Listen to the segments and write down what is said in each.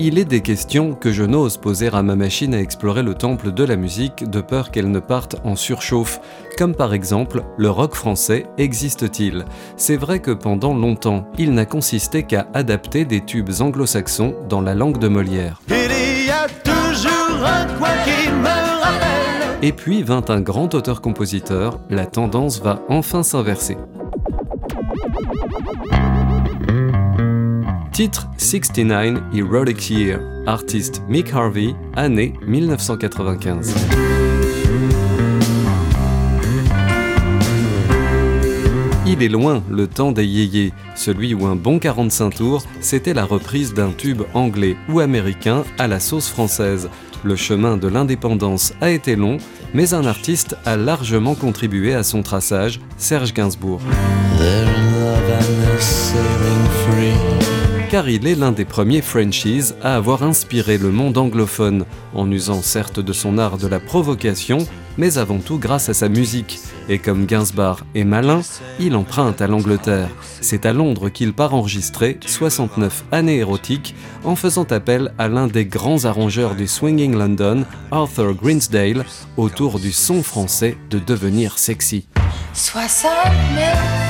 Il est des questions que je n'ose poser à ma machine à explorer le temple de la musique de peur qu'elle ne parte en surchauffe, comme par exemple le rock français existe-t-il C'est vrai que pendant longtemps, il n'a consisté qu'à adapter des tubes anglo-saxons dans la langue de Molière. Il y a toujours un coin qui me rappelle. Et puis vint un grand auteur-compositeur, la tendance va enfin s'inverser. Titre 69 Erotic Year, artiste Mick Harvey, année 1995. Il est loin le temps des yéyés, celui où un bon 45 tours, c'était la reprise d'un tube anglais ou américain à la sauce française. Le chemin de l'indépendance a été long, mais un artiste a largement contribué à son traçage, Serge Gainsbourg. Car il est l'un des premiers Frenchies à avoir inspiré le monde anglophone, en usant certes de son art de la provocation, mais avant tout grâce à sa musique. Et comme Gainsbourg est malin, il emprunte à l'Angleterre. C'est à Londres qu'il part enregistrer 69 années érotiques en faisant appel à l'un des grands arrangeurs du Swinging London, Arthur Greensdale, autour du son français de devenir sexy. 69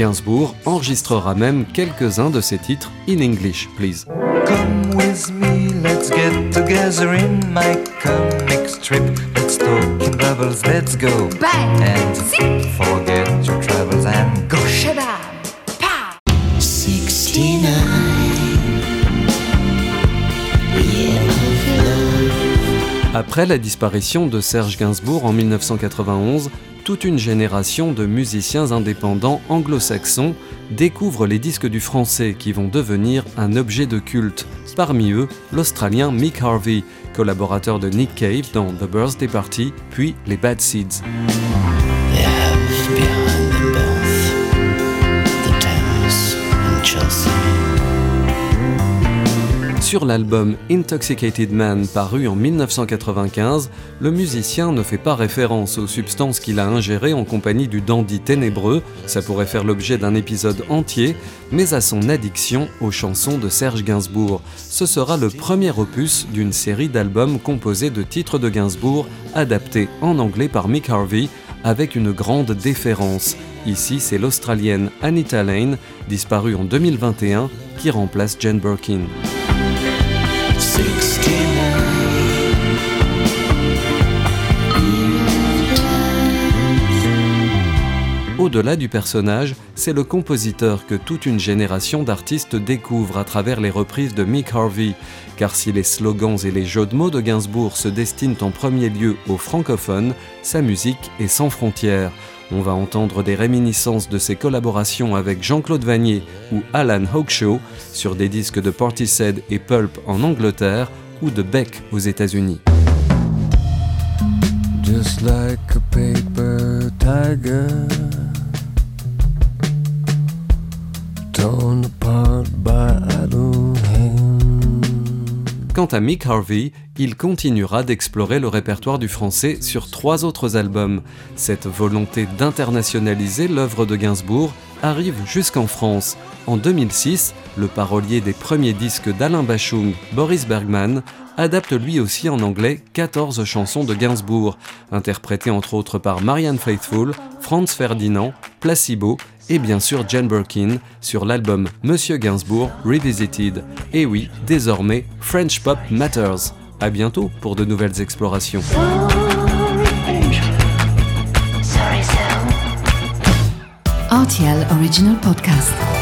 Gainsbourg enregistrera même quelques-uns de ses titres in English, please. Come with me, let's get together in my comic strip. Let's talk in bubbles, let's go. Bang, And zip, forget your troubles and go. shabam, pa. 69. Après la disparition de Serge Gainsbourg en 1991, toute une génération de musiciens indépendants anglo-saxons découvre les disques du français qui vont devenir un objet de culte. Parmi eux, l'Australien Mick Harvey, collaborateur de Nick Cave dans The Birthday Party, puis les Bad Seeds. Sur l'album Intoxicated Man paru en 1995, le musicien ne fait pas référence aux substances qu'il a ingérées en compagnie du dandy ténébreux, ça pourrait faire l'objet d'un épisode entier, mais à son addiction aux chansons de Serge Gainsbourg. Ce sera le premier opus d'une série d'albums composés de titres de Gainsbourg adaptés en anglais par Mick Harvey avec une grande déférence. Ici, c'est l'Australienne Anita Lane, disparue en 2021, qui remplace Jane Birkin. Au-delà du personnage, c'est le compositeur que toute une génération d'artistes découvre à travers les reprises de Mick Harvey. Car si les slogans et les jeux de mots de Gainsbourg se destinent en premier lieu aux francophones, sa musique est sans frontières. On va entendre des réminiscences de ses collaborations avec Jean-Claude Vanier ou Alan Hawkshaw sur des disques de Portishead et Pulp en Angleterre ou de Beck aux États-Unis. Quant à Mick Harvey, il continuera d'explorer le répertoire du français sur trois autres albums. Cette volonté d'internationaliser l'œuvre de Gainsbourg arrive jusqu'en France. En 2006, le parolier des premiers disques d'Alain Bachung, Boris Bergman, adapte lui aussi en anglais 14 chansons de Gainsbourg, interprétées entre autres par Marianne Faithfull, Franz Ferdinand, Placebo et bien sûr Jane Birkin sur l'album Monsieur Gainsbourg Revisited. Et oui, désormais, French Pop Matters. À bientôt pour de nouvelles explorations. RTL Original Podcast.